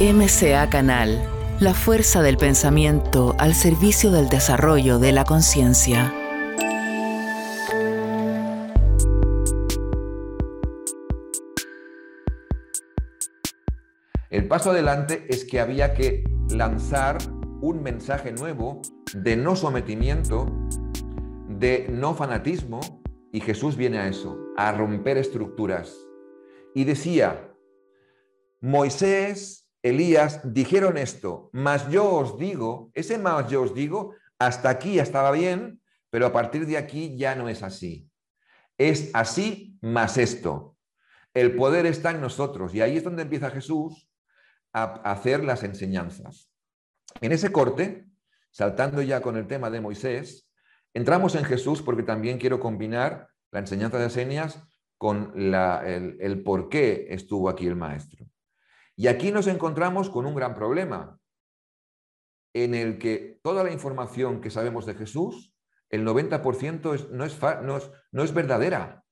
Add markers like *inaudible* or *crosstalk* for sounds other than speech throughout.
MCA Canal, la fuerza del pensamiento al servicio del desarrollo de la conciencia. El paso adelante es que había que lanzar un mensaje nuevo de no sometimiento, de no fanatismo, y Jesús viene a eso, a romper estructuras. Y decía, Moisés Elías dijeron esto, mas yo os digo, ese más yo os digo, hasta aquí estaba bien, pero a partir de aquí ya no es así. Es así más esto. El poder está en nosotros y ahí es donde empieza Jesús a hacer las enseñanzas. En ese corte, saltando ya con el tema de Moisés, entramos en Jesús porque también quiero combinar la enseñanza de señas con el, el por qué estuvo aquí el maestro. Y aquí nos encontramos con un gran problema, en el que toda la información que sabemos de Jesús, el 90% no, es, no es verdadera,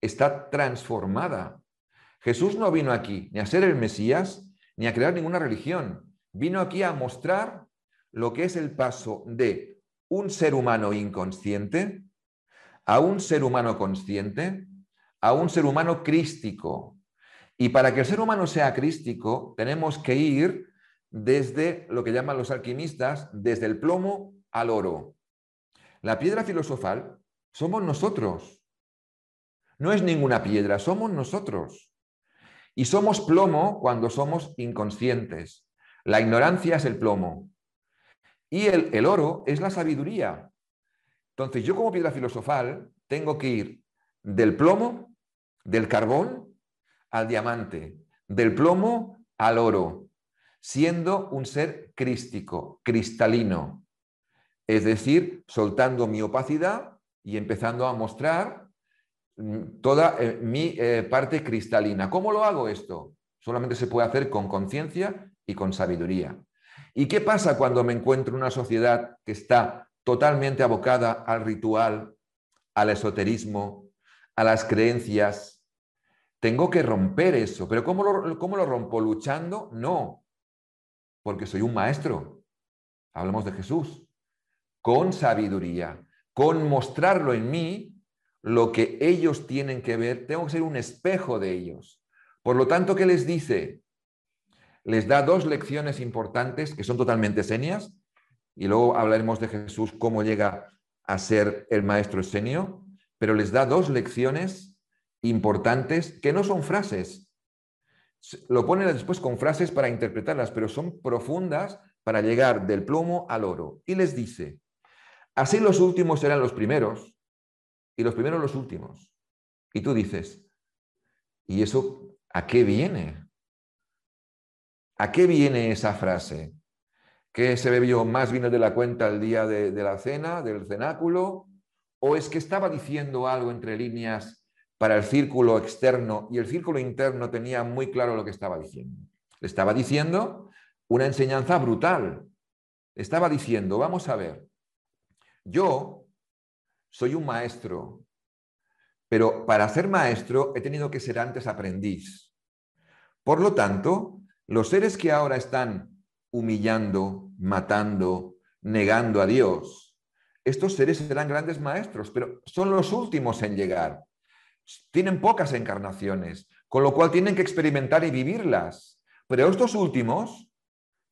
está transformada. Jesús no vino aquí ni a ser el Mesías, ni a crear ninguna religión. Vino aquí a mostrar lo que es el paso de un ser humano inconsciente a un ser humano consciente, a un ser humano crístico, y para que el ser humano sea crístico, tenemos que ir desde lo que llaman los alquimistas, desde el plomo al oro. La piedra filosofal somos nosotros. No es ninguna piedra, somos nosotros. Y somos plomo cuando somos inconscientes. La ignorancia es el plomo. Y el, el oro es la sabiduría. Entonces yo como piedra filosofal tengo que ir del plomo, del carbón al diamante, del plomo al oro, siendo un ser crístico, cristalino, es decir, soltando mi opacidad y empezando a mostrar mm, toda eh, mi eh, parte cristalina. ¿Cómo lo hago esto? Solamente se puede hacer con conciencia y con sabiduría. ¿Y qué pasa cuando me encuentro en una sociedad que está totalmente abocada al ritual, al esoterismo, a las creencias, tengo que romper eso. ¿Pero cómo lo, cómo lo rompo? ¿Luchando? No, porque soy un maestro. Hablamos de Jesús. Con sabiduría, con mostrarlo en mí, lo que ellos tienen que ver, tengo que ser un espejo de ellos. Por lo tanto, ¿qué les dice? Les da dos lecciones importantes que son totalmente senias, y luego hablaremos de Jesús, cómo llega a ser el maestro esenio, pero les da dos lecciones importantes que no son frases. Lo ponen después con frases para interpretarlas, pero son profundas para llegar del plomo al oro. Y les dice, así los últimos serán los primeros y los primeros los últimos. Y tú dices, ¿y eso a qué viene? ¿A qué viene esa frase? ¿Que se bebió más vino de la cuenta el día de, de la cena, del cenáculo? ¿O es que estaba diciendo algo entre líneas para el círculo externo y el círculo interno tenía muy claro lo que estaba diciendo. Le estaba diciendo una enseñanza brutal. estaba diciendo, vamos a ver, yo soy un maestro, pero para ser maestro he tenido que ser antes aprendiz. Por lo tanto, los seres que ahora están humillando, matando, negando a Dios, estos seres serán grandes maestros, pero son los últimos en llegar tienen pocas encarnaciones, con lo cual tienen que experimentar y vivirlas. Pero estos últimos,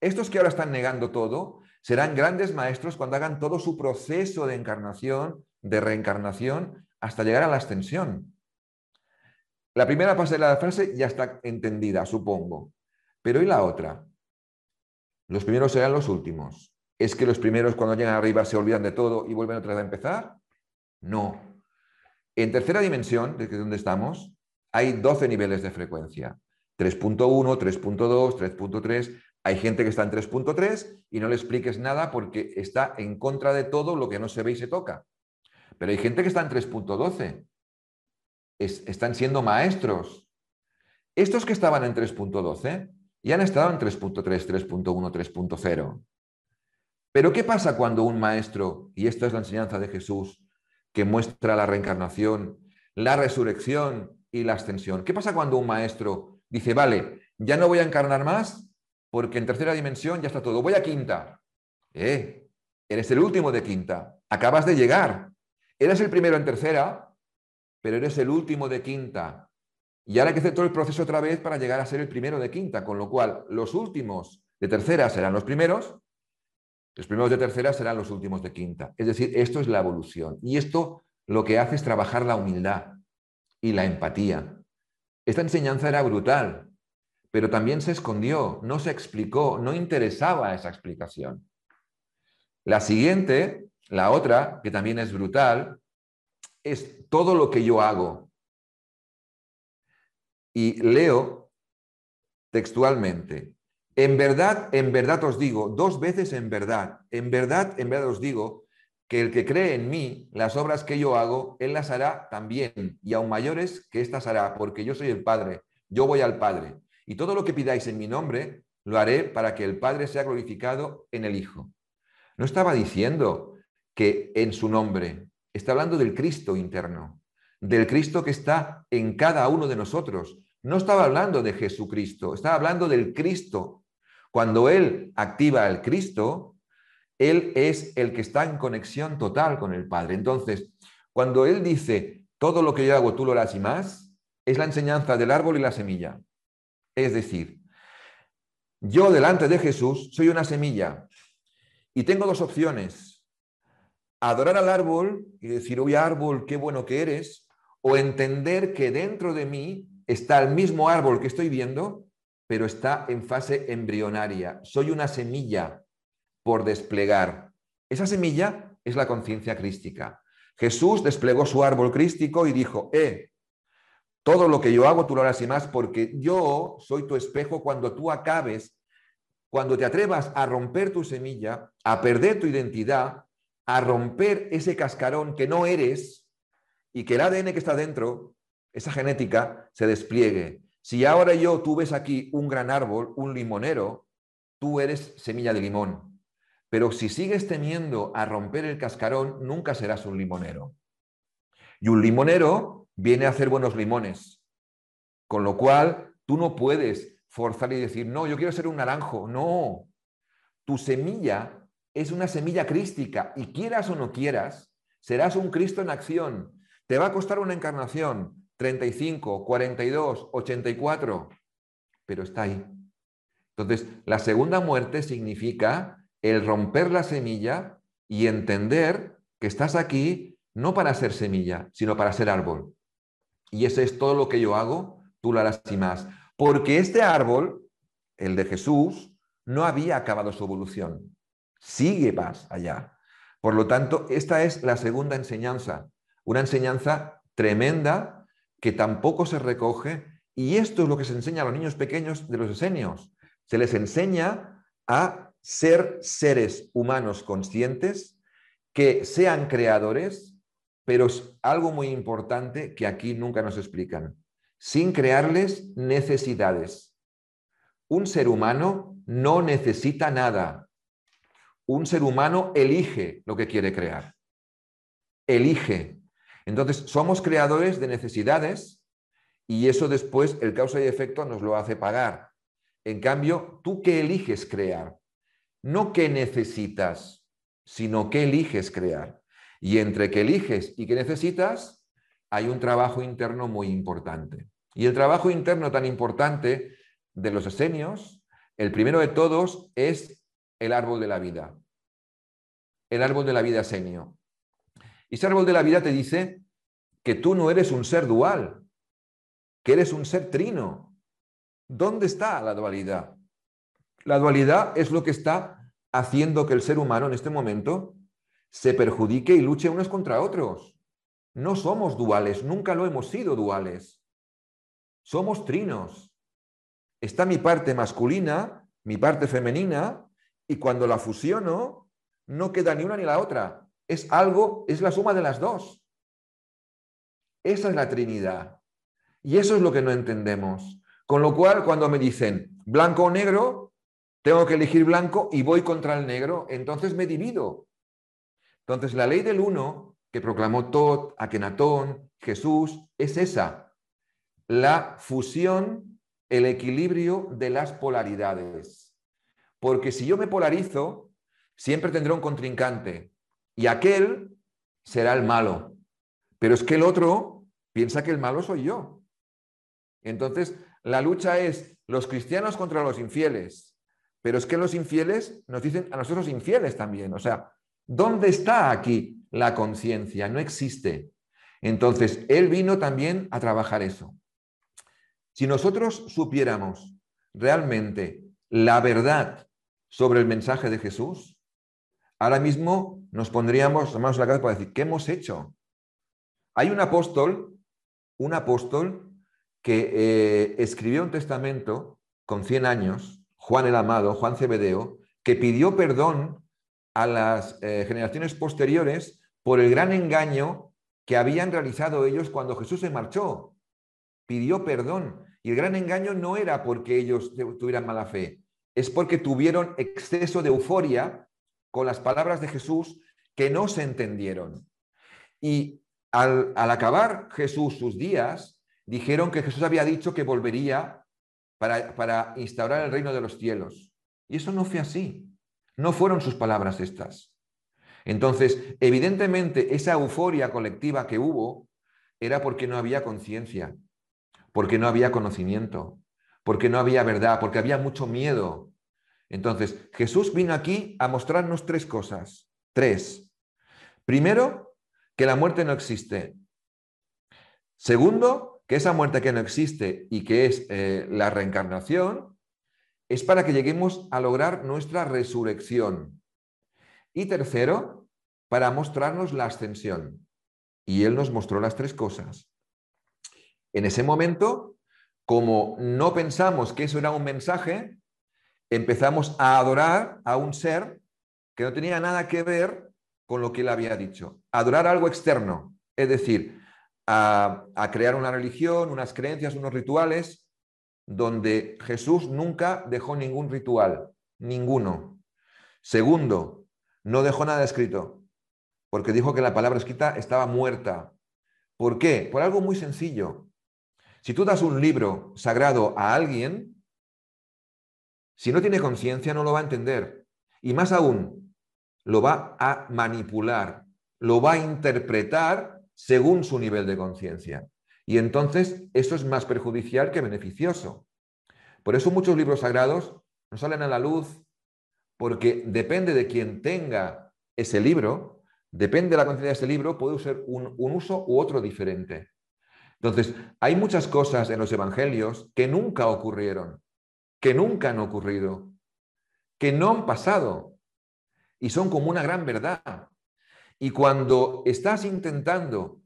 estos que ahora están negando todo, serán grandes maestros cuando hagan todo su proceso de encarnación, de reencarnación, hasta llegar a la ascensión. La primera parte de la frase ya está entendida, supongo. Pero ¿y la otra? Los primeros serán los últimos. ¿Es que los primeros cuando llegan arriba se olvidan de todo y vuelven otra vez a empezar? No. En tercera dimensión, desde donde estamos, hay 12 niveles de frecuencia. 3.1, 3.2, 3.3. Hay gente que está en 3.3 y no le expliques nada porque está en contra de todo lo que no se ve y se toca. Pero hay gente que está en 3.12. están siendo maestros. Estos que estaban en 3.12 ya han estado en 3.3, 3.1, 3.0. Pero ¿qué pasa cuando un maestro, y esto es la enseñanza de Jesús, que muestra la reencarnación, la resurrección y la ascensión. ¿Qué pasa cuando un maestro dice, vale, ya no voy a encarnar más, porque en tercera dimensión ya está todo. Voy a quinta. Eh, eres el último de quinta. Acabas de llegar. Eres el primero en tercera, pero eres el último de quinta. Y ahora hay que hacer todo el proceso otra vez para llegar a ser el primero de quinta, con lo cual los últimos de tercera serán los primeros, los primeros de tercera serán los últimos de quinta. Es decir, esto es la evolución. Y esto lo que hace es trabajar la humildad y la empatía. Esta enseñanza era brutal, pero también se escondió, no se explicó, no interesaba esa explicación. La siguiente, la otra, que también es brutal, es todo lo que yo hago. Y leo textualmente, en verdad, en verdad os digo, dos veces en verdad, en verdad, en verdad os digo, que el que cree en mí, las obras que yo hago, él las hará también, y aún mayores que éstas hará, porque yo soy el Padre, yo voy al Padre. Y todo lo que pidáis en mi nombre, lo haré para que el Padre sea glorificado en el Hijo. No estaba diciendo que en su nombre, está hablando del Cristo interno, del Cristo que está en cada uno de nosotros. No estaba hablando de Jesucristo, estaba hablando del Cristo. Cuando Él activa al Cristo, Él es el que está en conexión total con el Padre. Entonces, cuando Él dice, todo lo que yo hago tú lo harás y más, es la enseñanza del árbol y la semilla. Es decir, yo delante de Jesús soy una semilla y tengo dos opciones. Adorar al árbol y decir, oye árbol, qué bueno que eres, o entender que dentro de mí está el mismo árbol que estoy viendo, pero está en fase embrionaria. Soy una semilla por desplegar. Esa semilla es la conciencia crística. Jesús desplegó su árbol crístico y dijo, eh, todo lo que yo hago tú lo harás y más porque yo soy tu espejo cuando tú acabes, cuando te atrevas a romper tu semilla, a perder tu identidad, a romper ese cascarón que no eres y que el ADN que está dentro, esa genética, se despliegue. Si ahora yo tú ves aquí un gran árbol, un limonero, tú eres semilla de limón. Pero si sigues temiendo a romper el cascarón, nunca serás un limonero. Y un limonero viene a hacer buenos limones. Con lo cual, tú no puedes forzar y decir, no, yo quiero ser un naranjo. No, tu semilla es una semilla crística y quieras o no quieras, serás un Cristo en acción. Te va a costar una encarnación, 35, 42, 84, pero está ahí. Entonces, la segunda muerte significa el romper la semilla y entender que estás aquí no para ser semilla, sino para ser árbol y ese es todo lo que yo hago, tú lo harás y más. Porque este árbol, el de Jesús, no había acabado su evolución. Sigue más allá. Por lo tanto, esta es la segunda enseñanza, una enseñanza tremenda que tampoco se recoge y esto es lo que se enseña a los niños pequeños de los esenios. Se les enseña a ser seres humanos conscientes, que sean creadores, pero es algo muy importante que aquí nunca nos explican, sin crearles necesidades. Un ser humano no necesita nada. Un ser humano elige lo que quiere crear. Elige. Entonces, somos creadores de necesidades y eso después el causa y efecto nos lo hace pagar. En cambio, tú qué eliges crear? No qué necesitas, sino qué eliges crear. Y entre que eliges y que necesitas, hay un trabajo interno muy importante. Y el trabajo interno tan importante de los esenios, el primero de todos es el árbol de la vida. El árbol de la vida esenio. Y ese árbol de la vida te dice que tú no eres un ser dual, que eres un ser trino. ¿Dónde está la dualidad? La dualidad es lo que está haciendo que el ser humano en este momento se perjudique y luche unos contra otros. No somos duales, nunca lo hemos sido duales. Somos trinos. Está mi parte masculina, mi parte femenina, y cuando la fusiono, no queda ni una ni la otra. Es algo, es la suma de las dos. Esa es la Trinidad. Y eso es lo que no entendemos. Con lo cual, cuando me dicen blanco o negro, tengo que elegir blanco y voy contra el negro, entonces me divido. Entonces, la ley del uno que proclamó Tot, Akenatón, Jesús, es esa, la fusión, el equilibrio de las polaridades. porque si yo me polarizo, siempre tendré un contrincante y aquel será el malo. Pero es que el otro piensa que el malo soy yo. Entonces, la lucha es los cristianos contra los infieles, pero es que los infieles nos dicen a nosotros infieles también. O sea, ¿dónde está aquí la conciencia? No existe. Entonces, Él vino también a trabajar eso. Si nosotros supiéramos realmente la verdad sobre el mensaje de Jesús, ahora mismo nos pondríamos las manos la cabeza para decir, ¿qué hemos hecho? Hay un apóstol, un apóstol que eh, escribió un testamento con 100 años, Juan el Amado, Juan Cebedeo, que pidió perdón a las eh, generaciones posteriores por el gran engaño que habían realizado ellos cuando Jesús se marchó. Pidió perdón. Y el gran engaño no era porque ellos tuvieran mala fe, es porque tuvieron exceso de euforia con las palabras de Jesús que no se entendieron. Y al, acabar Jesús sus días, dijeron que Jesús había dicho que volvería para, para instaurar el reino de los cielos. Y eso no fue así. No fueron sus palabras estas. Entonces, evidentemente, esa euforia colectiva que hubo era porque no había conciencia, porque no había conocimiento, porque no había verdad, porque había mucho miedo. Entonces, Jesús vino aquí a mostrarnos tres cosas. Tres. Primero, que la muerte no existe. Segundo, que esa muerte que no existe y que es eh, la reencarnación, es para que lleguemos a lograr nuestra resurrección. Y tercero, para mostrarnos la ascensión. Y Él nos mostró las tres cosas. En ese momento, como no pensamos que eso era un mensaje, empezamos a adorar a un ser que no tenía nada que ver con lo que él había dicho. Adorar algo externo, es decir, a, a crear una religión, unas creencias, unos rituales, donde Jesús nunca dejó ningún ritual, ninguno. Segundo, no dejó nada escrito, porque dijo que la palabra escrita estaba muerta. ¿Por qué? Por algo muy sencillo. Si tú das un libro sagrado a alguien, si no tiene conciencia no lo va a entender. Y más aún, lo va a manipular, lo va a interpretar según su nivel de conciencia. Y entonces eso es más perjudicial que beneficioso. Por eso muchos libros sagrados no salen a la luz porque depende de quien tenga ese libro, depende de la conciencia de ese libro, puede ser un, un uso u otro diferente. Entonces, hay muchas cosas en los evangelios que nunca ocurrieron, que nunca han ocurrido, que no han pasado y son como una gran verdad. Y cuando estás intentando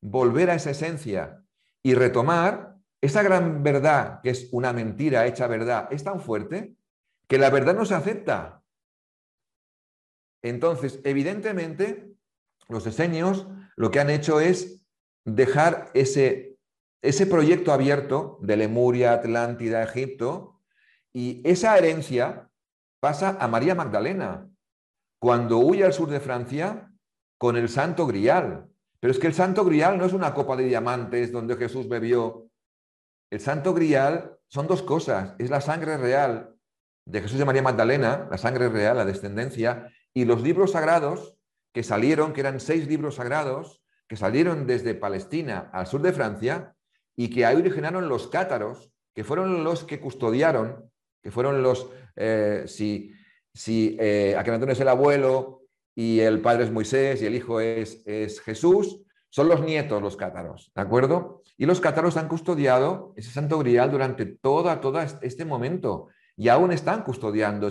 volver a esa esencia y retomar, esa gran verdad, que es una mentira hecha verdad, es tan fuerte que la verdad no se acepta. Entonces, evidentemente, los esenios lo que han hecho es dejar ese, ese proyecto abierto de Lemuria, Atlántida, Egipto, y esa herencia pasa a María Magdalena, cuando huye al sur de Francia con el Santo Grial. Pero es que el Santo Grial no es una copa de diamantes donde Jesús bebió. El Santo Grial son dos cosas. Es la sangre real de Jesús y María Magdalena, la sangre real, la descendencia, y los libros sagrados que salieron, que eran seis libros sagrados, que salieron desde Palestina al sur de Francia y que ahí originaron los cátaros, que fueron los que custodiaron, que fueron los, eh, si, si eh, es el abuelo y el padre es Moisés y el hijo es, es Jesús, son los nietos los cátaros, ¿de acuerdo? Y los cátaros han custodiado ese santo grial durante toda, todo este momento y aún están custodiando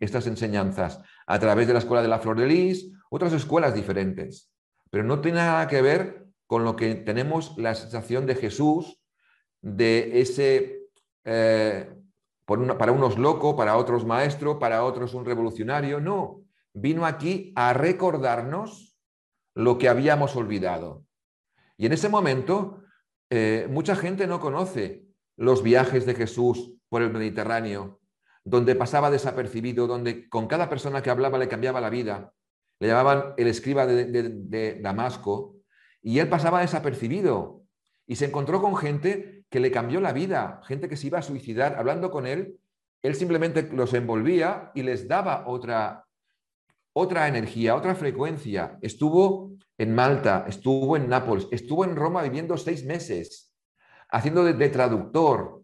estas enseñanzas a través de la Escuela de la Flor de Lis, otras escuelas diferentes pero no tiene nada que ver con lo que tenemos la sensación de Jesús, de ese, eh, para unos loco, para otros maestro, para otros un revolucionario. No, vino aquí a recordarnos lo que habíamos olvidado. Y en ese momento, eh, mucha gente no conoce los viajes de Jesús por el Mediterráneo, donde pasaba desapercibido, donde con cada persona que hablaba le cambiaba la vida, le llamaban el escriba de, Damasco, y él pasaba desapercibido y se encontró con gente que le cambió la vida, gente que se iba a suicidar, hablando con él, él simplemente los envolvía y les daba otra, otra energía, otra frecuencia. Estuvo en Malta, estuvo en Nápoles, estuvo en Roma viviendo seis meses, haciendo de, traductor,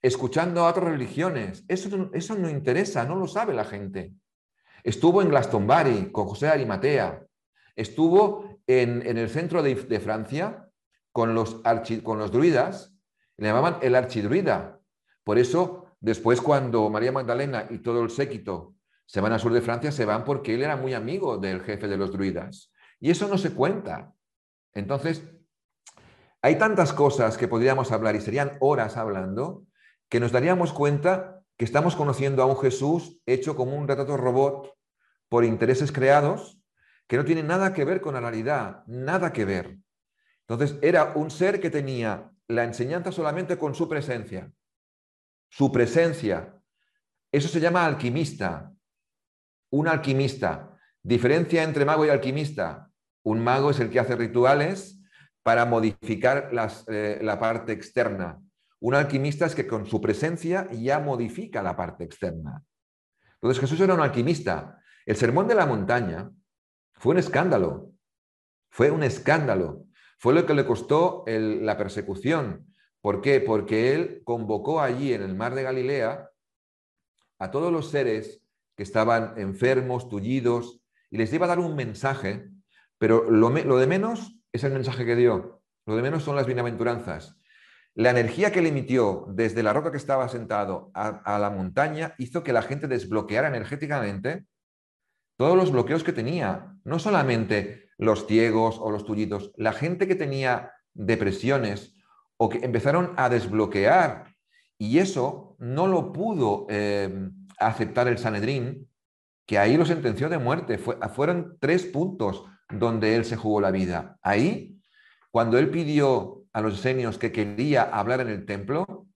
escuchando a otras religiones. Eso, eso no interesa, no lo sabe la gente. Estuvo en Glastonbury con José Arimatea. Estuvo en, el centro de, Francia con los, con los druidas. Le llamaban el archidruida. Por eso, después cuando María Magdalena y todo el séquito se van al sur de Francia, se van porque él era muy amigo del jefe de los druidas. Y eso no se cuenta. Entonces, hay tantas cosas que podríamos hablar y serían horas hablando que nos daríamos cuenta que estamos conociendo a un Jesús hecho como un retrato robot por intereses creados que no tienen nada que ver con la realidad, nada que ver. Entonces, era un ser que tenía la enseñanza solamente con su presencia. Su presencia. Eso se llama alquimista. Un alquimista. Diferencia entre mago y alquimista. Un mago es el que hace rituales para modificar eh, la parte externa. Un alquimista es que con su presencia ya modifica la parte externa. Entonces Jesús era un alquimista. El sermón de la montaña fue un escándalo. Fue un escándalo. Fue lo que le costó la persecución. ¿Por qué? Porque él convocó allí en el mar de Galilea a todos los seres que estaban enfermos, tullidos, y les iba a dar un mensaje, pero lo, lo de menos es el mensaje que dio. Lo de menos son las bienaventuranzas. La energía que le emitió desde la roca que estaba sentado a, la montaña hizo que la gente desbloqueara energéticamente todos los bloqueos que tenía, no solamente los ciegos o los tullidos, la gente que tenía depresiones o que empezaron a desbloquear y eso no lo pudo eh, aceptar el Sanedrín, que ahí lo sentenció de muerte. fueron tres puntos donde él se jugó la vida. Ahí, cuando él pidió a los esenios que quería hablar en el templo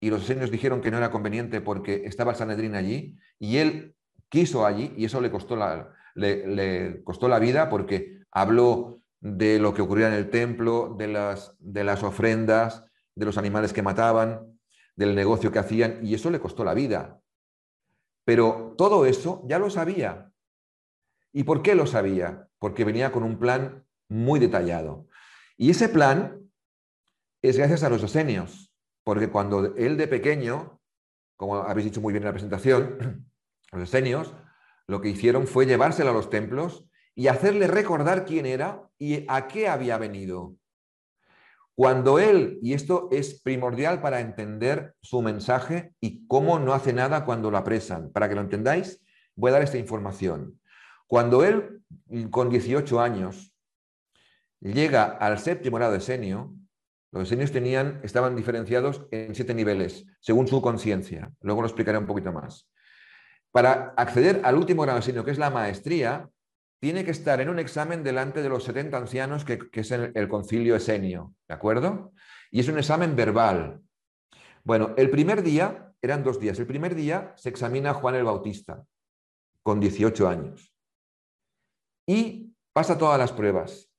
y los esenios dijeron que no era conveniente porque estaba el Sanedrín allí y él quiso allí y eso le costó la, le, costó la vida porque habló de lo que ocurría en el templo, de las, de las ofrendas, de los animales que mataban, del negocio que hacían y eso le costó la vida. Pero todo eso ya lo sabía. ¿Y por qué lo sabía? Porque venía con un plan muy detallado. Y ese plan es gracias a los esenios, porque cuando él de pequeño, como habéis dicho muy bien en la presentación, *clears throat* los esenios lo que hicieron fue llevárselo a los templos y hacerle recordar quién era y a qué había venido. Cuando él, y esto es primordial para entender su mensaje y cómo no hace nada cuando lo apresan, para que lo entendáis, voy a dar esta información. Cuando él, con 18 años, llega al séptimo grado de senio, los esenios tenían, estaban diferenciados en siete niveles, según su conciencia. Luego lo explicaré un poquito más. Para acceder al último grado esenio, que es la maestría, tiene que estar en un examen delante de los 70 ancianos, que, es el, el, concilio esenio, ¿de acuerdo? Y es un examen verbal. Bueno, el primer día, eran dos días, el primer día se examina Juan el Bautista, con 18 años. Y pasa todas las pruebas,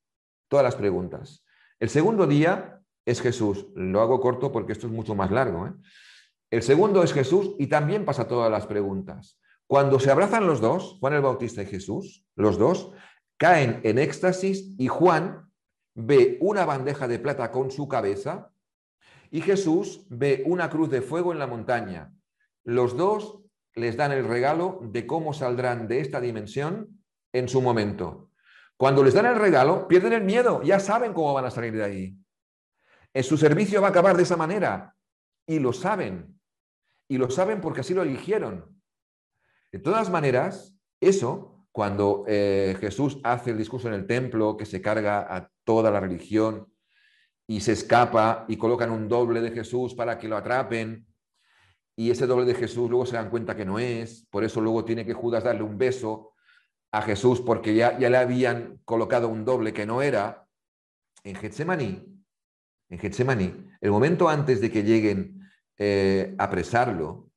todas las preguntas. El segundo día es Jesús. Lo hago corto porque esto es mucho más largo. ¿eh? El segundo es Jesús y también pasa todas las preguntas. Cuando se abrazan los dos, Juan el Bautista y Jesús, los dos, caen en éxtasis y Juan ve una bandeja de plata con su cabeza y Jesús ve una cruz de fuego en la montaña. Los dos les dan el regalo de cómo saldrán de esta dimensión en su momento. Cuando les dan el regalo, pierden el miedo, ya saben cómo van a salir de ahí. En su servicio va a acabar de esa manera. Y lo saben. Y lo saben porque así lo eligieron. De todas maneras, eso, cuando eh, Jesús hace el discurso en el templo, que se carga a toda la religión y se escapa y colocan un doble de Jesús para que lo atrapen, y ese doble de Jesús luego se dan cuenta que no es, por eso luego tiene que Judas darle un beso a Jesús porque ya, ya le habían colocado un doble que no era, en Getsemaní en Getsemaní, el momento antes de que lleguen eh, apresarlo,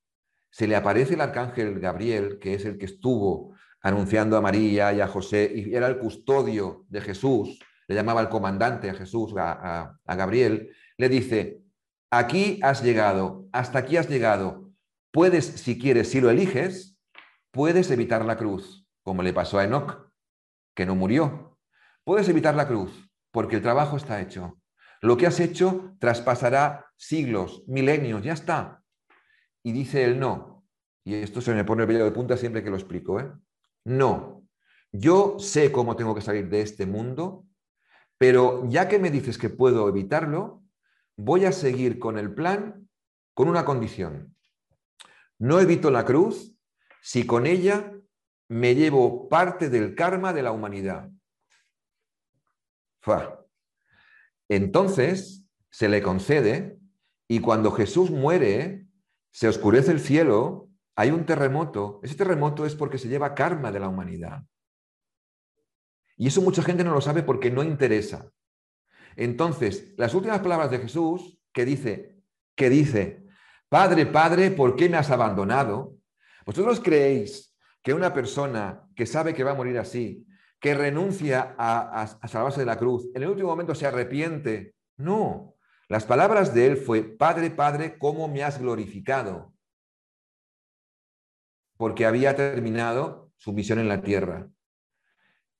se le aparece el arcángel Gabriel, que es el que estuvo anunciando a María y a José, y era el custodio de Jesús, le llamaba el comandante a Jesús, a Gabriel, le dice, aquí has llegado, hasta aquí has llegado, puedes, si quieres, si lo eliges, puedes evitar la cruz, como le pasó a Enoch, que no murió. Puedes evitar la cruz, porque el trabajo está hecho. Lo que has hecho traspasará siglos, milenios, ya está. Y dice él no. Y esto se me pone el vello de punta siempre que lo explico. ¿eh? No. Yo sé cómo tengo que salir de este mundo, pero ya que me dices que puedo evitarlo, voy a seguir con el plan con una condición. No evito la cruz si con ella me llevo parte del karma de la humanidad. Entonces se le concede y cuando Jesús muere, se oscurece el cielo, hay un terremoto. Ese terremoto es porque se lleva karma de la humanidad. Y eso mucha gente no lo sabe porque no interesa. Entonces, las últimas palabras de Jesús que dice, que dice, Padre, Padre, ¿por qué me has abandonado? ¿Vosotros creéis que una persona que sabe que va a morir así, que renuncia a, salvarse de la cruz, en el último momento se arrepiente? No. Las palabras de él fue, Padre, Padre, ¿cómo me has glorificado? Porque había terminado su misión en la tierra.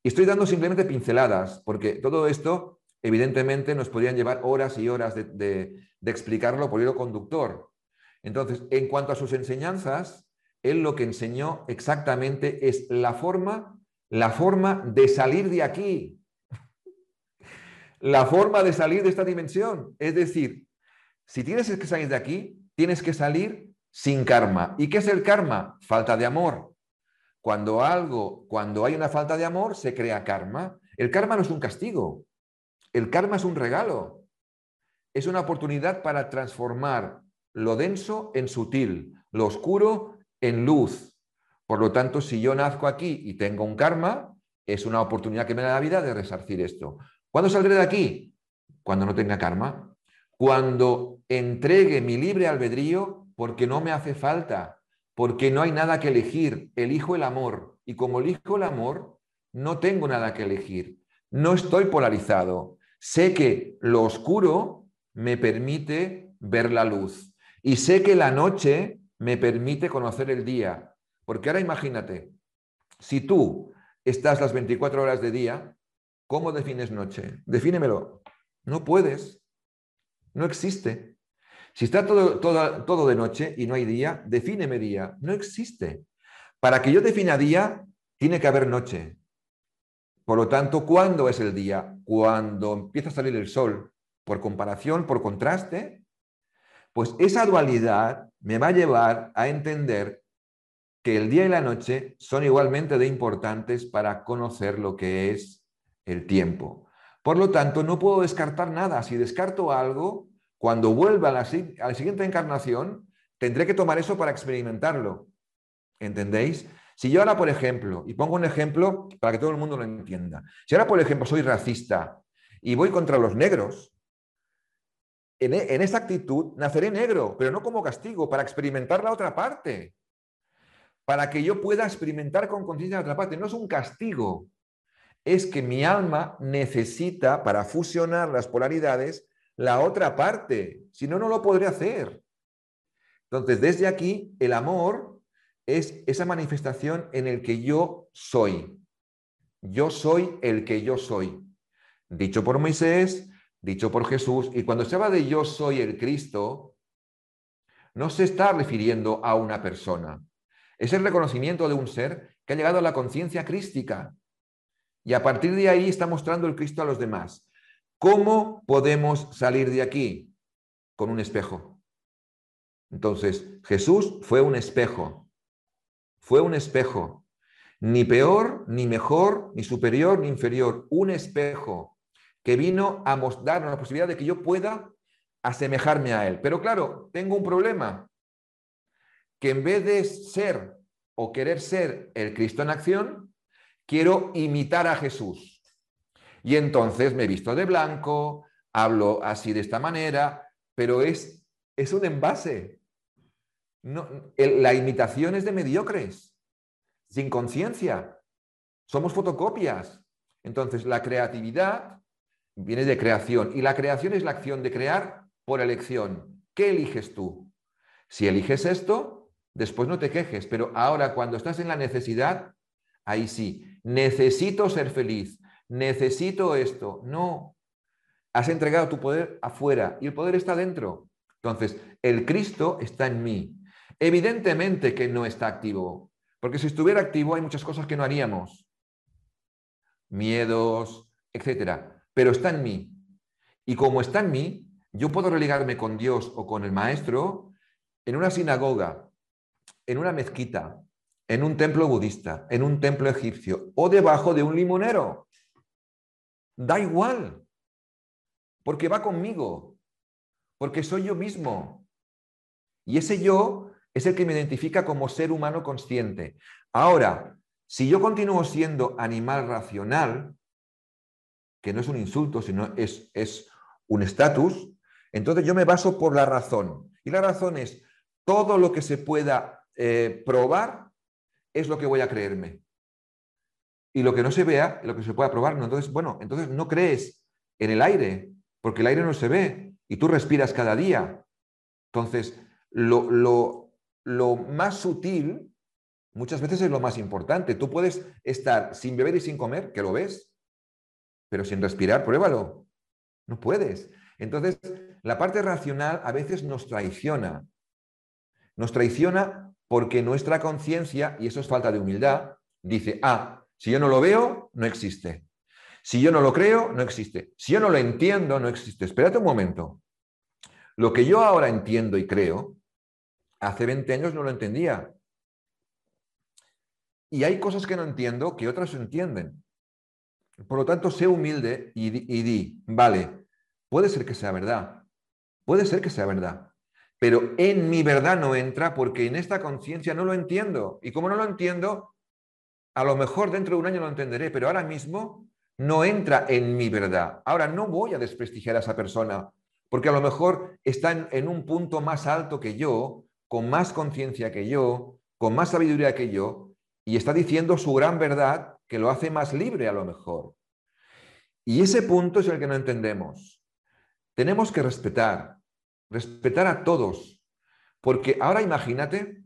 Y estoy dando simplemente pinceladas, porque todo esto, evidentemente, nos podrían llevar horas y horas de, de explicarlo por hilo conductor. Entonces, en cuanto a sus enseñanzas, él lo que enseñó exactamente es la forma, la forma de salir de aquí, la forma de salir de esta dimensión. Es decir, si tienes que salir de aquí, tienes que salir sin karma. ¿Y qué es el karma? Falta de amor. Cuando algo, cuando hay una falta de amor, se crea karma. El karma no es un castigo. El karma es un regalo. Es una oportunidad para transformar lo denso en sutil, lo oscuro en luz. Por lo tanto, si yo nazco aquí y tengo un karma, es una oportunidad que me da la vida de resarcir esto. ¿Cuándo saldré de aquí? Cuando no tenga karma. Cuando entregue mi libre albedrío porque no me hace falta, porque no hay nada que elegir. Elijo el amor. Y como elijo el amor, no tengo nada que elegir. No estoy polarizado. Sé que lo oscuro me permite ver la luz. Y sé que la noche me permite conocer el día. Porque ahora imagínate, si tú estás las 24 horas de día, ¿cómo defines noche? Defínemelo. No puedes. No existe. Si está todo, todo, todo de noche y no hay día, defíneme día. No existe. Para que yo defina día, tiene que haber noche. Por lo tanto, ¿cuándo es el día? Cuando empieza a salir el sol. Por comparación, por contraste, pues esa dualidad me va a llevar a entender que el día y la noche son igualmente de importantes para conocer lo que es el tiempo. Por lo tanto, no puedo descartar nada. Si descarto algo, cuando vuelva a la, siguiente encarnación, tendré que tomar eso para experimentarlo. ¿Entendéis? Si yo ahora, por ejemplo, y pongo un ejemplo para que todo el mundo lo entienda, si ahora, por ejemplo, soy racista y voy contra los negros, e, en, esta actitud naceré negro, pero no como castigo, para experimentar la otra parte, para que yo pueda experimentar con conciencia la otra parte. No es un castigo, es que mi alma necesita para fusionar las polaridades la otra parte, si no, no lo podré hacer. Entonces, desde aquí, el amor es esa manifestación en el que yo soy. Yo soy el que yo soy. Dicho por Moisés, dicho por Jesús, y cuando se habla de yo soy el Cristo, no se está refiriendo a una persona. Es el reconocimiento de un ser que ha llegado a la conciencia crística. Y a partir de ahí está mostrando el Cristo a los demás. ¿Cómo podemos salir de aquí? Con un espejo. Entonces, Jesús fue un espejo. Fue un espejo. Ni peor, ni mejor, ni superior, ni inferior. Un espejo que vino a mostrar la posibilidad de que yo pueda asemejarme a Él. Pero claro, tengo un problema, que en vez de ser o querer ser el Cristo en acción, quiero imitar a Jesús. Y entonces me he visto de blanco, hablo así de esta manera, pero es, es un envase. La imitación es de mediocres, sin conciencia. Somos fotocopias. Entonces, la creatividad viene de creación. Y la creación es la acción de crear por elección. ¿Qué eliges tú? Si eliges esto, después no te quejes, pero ahora cuando estás en la necesidad, ahí sí, necesito ser feliz, necesito esto. No, has entregado tu poder afuera y el poder está dentro. Entonces, el Cristo está en mí. Evidentemente que no está activo, porque si estuviera activo hay muchas cosas que no haríamos. Miedos, etcétera. Pero está en mí. Y como está en mí, yo puedo religarme con Dios o con el Maestro en una sinagoga, en una mezquita, en un templo budista, en un templo egipcio o debajo de un limonero. Da igual, porque va conmigo, porque soy yo mismo. Y ese yo es el que me identifica como ser humano consciente. Ahora, si yo continúo siendo animal racional, que no es un insulto, sino es, es un estatus, entonces yo me baso por la razón. Y la razón es todo lo que se pueda eh, probar es lo que voy a creerme. Y lo que no se vea, lo que se pueda probar, no. Entonces, bueno, entonces no crees en el aire, porque el aire no se ve y tú respiras cada día. Entonces, lo, lo, lo más sutil muchas veces es lo más importante. Tú puedes estar sin beber y sin comer, que lo ves, pero sin respirar, pruébalo. No puedes. Entonces, la parte racional a veces nos traiciona. Nos traiciona porque nuestra conciencia, y eso es falta de humildad, dice, ah, si yo no lo veo, no existe. Si yo no lo creo, no existe. Si yo no lo entiendo, no existe. Espérate un momento. Lo que yo ahora entiendo y creo, hace 20 años no lo entendía. Y hay cosas que no entiendo que otras entienden. Por lo tanto, sé humilde y y di, vale, puede ser que sea verdad, puede ser que sea verdad, pero en mi verdad no entra porque en esta conciencia no lo entiendo. Y como no lo entiendo, a lo mejor dentro de un año lo entenderé, pero ahora mismo no entra en mi verdad. Ahora no voy a desprestigiar a esa persona porque a lo mejor está en, un punto más alto que yo, con más conciencia que yo, con más sabiduría que yo, y está diciendo su gran verdad que lo hace más libre a lo mejor. Y ese punto es el que no entendemos. Tenemos que respetar, respetar a todos. Porque ahora imagínate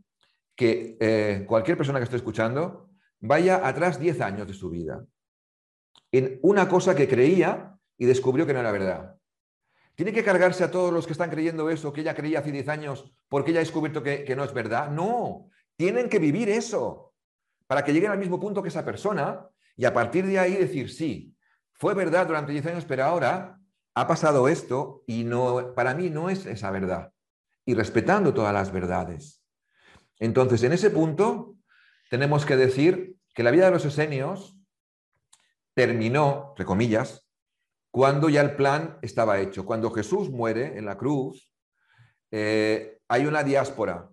que eh, cualquier persona que esté escuchando vaya atrás 10 años de su vida en una cosa que creía y descubrió que no era verdad. ¿Tiene que cargarse a todos los que están creyendo eso que ella creía hace 10 años porque ella ha descubierto que, que no es verdad? No, tienen que vivir eso para que lleguen al mismo punto que esa persona y a partir de ahí decir, sí, fue verdad durante 10 años, pero ahora ha pasado esto y no, para mí no es esa verdad. Y respetando todas las verdades. Entonces, en ese punto, tenemos que decir que la vida de los esenios terminó, entre comillas, cuando ya el plan estaba hecho. Cuando Jesús muere en la cruz, eh, hay una diáspora.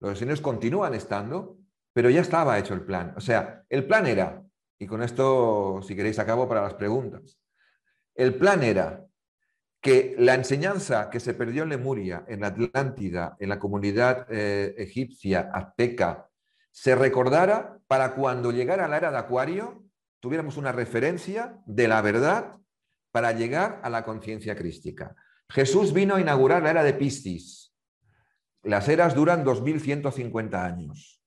Los esenios continúan estando, pero ya estaba hecho el plan. O sea, el plan era, y con esto, si queréis, acabo para las preguntas. El plan era que la enseñanza que se perdió en Lemuria, en Atlántida, en la comunidad eh, egipcia, azteca, se recordara para cuando llegara la era de Acuario, tuviéramos una referencia de la verdad para llegar a la conciencia crística. Jesús vino a inaugurar la era de Piscis. Las eras duran 2150 años.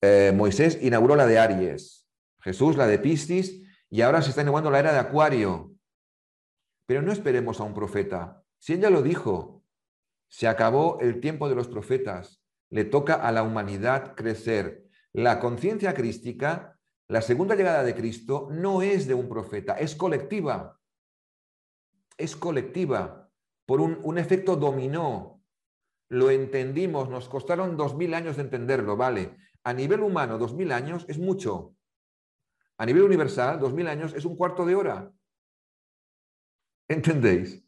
Eh, Moisés inauguró la de Aries, Jesús la de Piscis y ahora se está inaugurando la era de Acuario. Pero no esperemos a un profeta. Si ella lo dijo, se acabó el tiempo de los profetas. Le toca a la humanidad crecer. La conciencia crística, la segunda llegada de Cristo, no es de un profeta, es colectiva. Es colectiva por un, un efecto dominó. Lo entendimos, nos costaron dos mil años de entenderlo, ¿vale? A nivel humano, dos mil años es mucho. A nivel universal, dos mil años es un cuarto de hora. ¿Entendéis?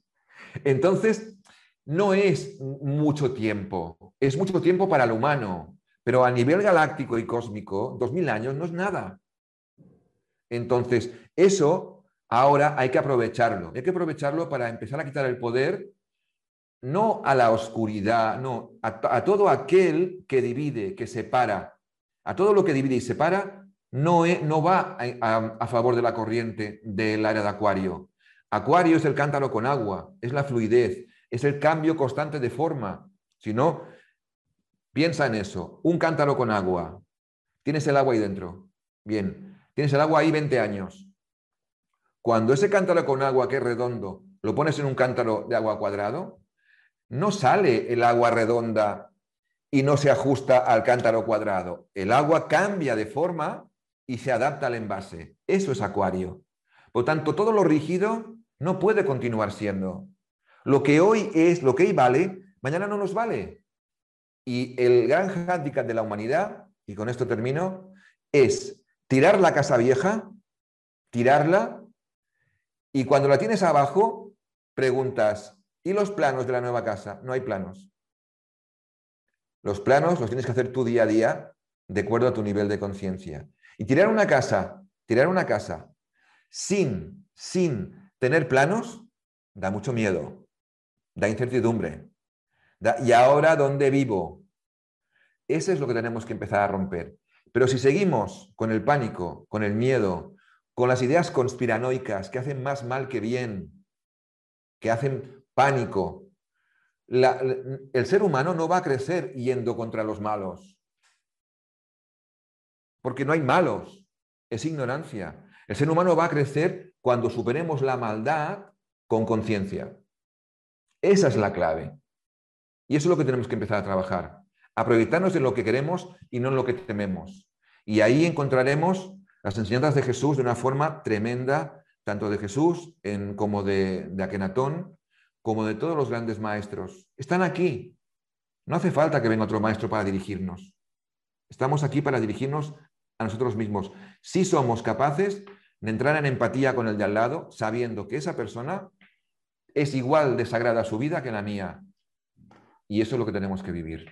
Entonces, no es mucho tiempo, es mucho tiempo para el humano, pero a nivel galáctico y cósmico, dos mil años no es nada. Entonces, eso ahora hay que aprovecharlo. Hay que aprovecharlo para empezar a quitar el poder, no a la oscuridad, no, a, todo aquel que divide, que separa. A todo lo que divide y separa, no, no va a, favor de la corriente del área de Acuario. Acuario es el cántaro con agua, es la fluidez, es el cambio constante de forma. Si no, Piensa en eso. Un cántaro con agua. Tienes el agua ahí dentro. Bien. Tienes el agua ahí 20 años. Cuando ese cántaro con agua que es redondo lo pones en un cántaro de agua cuadrado, no sale el agua redonda y no se ajusta al cántaro cuadrado. El agua cambia de forma y se adapta al envase. Eso es acuario. Por tanto, todo lo rígido no puede continuar siendo. Lo que hoy es, lo que hoy vale, mañana no nos vale. Y el gran hándicap de la humanidad, y con esto termino, es tirar la casa vieja, tirarla, y cuando la tienes abajo, preguntas, ¿y los planos de la nueva casa? No hay planos. Los planos los tienes que hacer tú día a día de acuerdo a tu nivel de conciencia. Y tirar una casa, tirar una casa sin, sin tener planos, da mucho miedo, da incertidumbre. ¿Y ahora dónde vivo? Eso es lo que tenemos que empezar a romper. Pero si seguimos con el pánico, con el miedo, con las ideas conspiranoicas que hacen más mal que bien, que hacen pánico, el ser humano no va a crecer yendo contra los malos. Porque no hay malos, es ignorancia. El ser humano va a crecer cuando superemos la maldad con conciencia. Esa es la clave. Y eso es lo que tenemos que empezar a trabajar. A proyectarnos en lo que queremos y no en lo que tememos. Y ahí encontraremos las enseñanzas de Jesús de una forma tremenda, tanto de Jesús como de, de Akenatón, como de todos los grandes maestros. Están aquí. No hace falta que venga otro maestro para dirigirnos. Estamos aquí para dirigirnos a nosotros mismos. Si somos capaces de entrar en empatía con el de al lado, sabiendo que esa persona es igual de sagrada su vida que la mía. Y eso es lo que tenemos que vivir.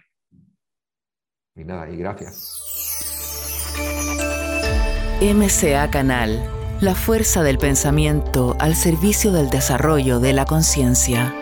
Y nada, y gracias. MCA Canal la fuerza del pensamiento al servicio del desarrollo de la conciencia.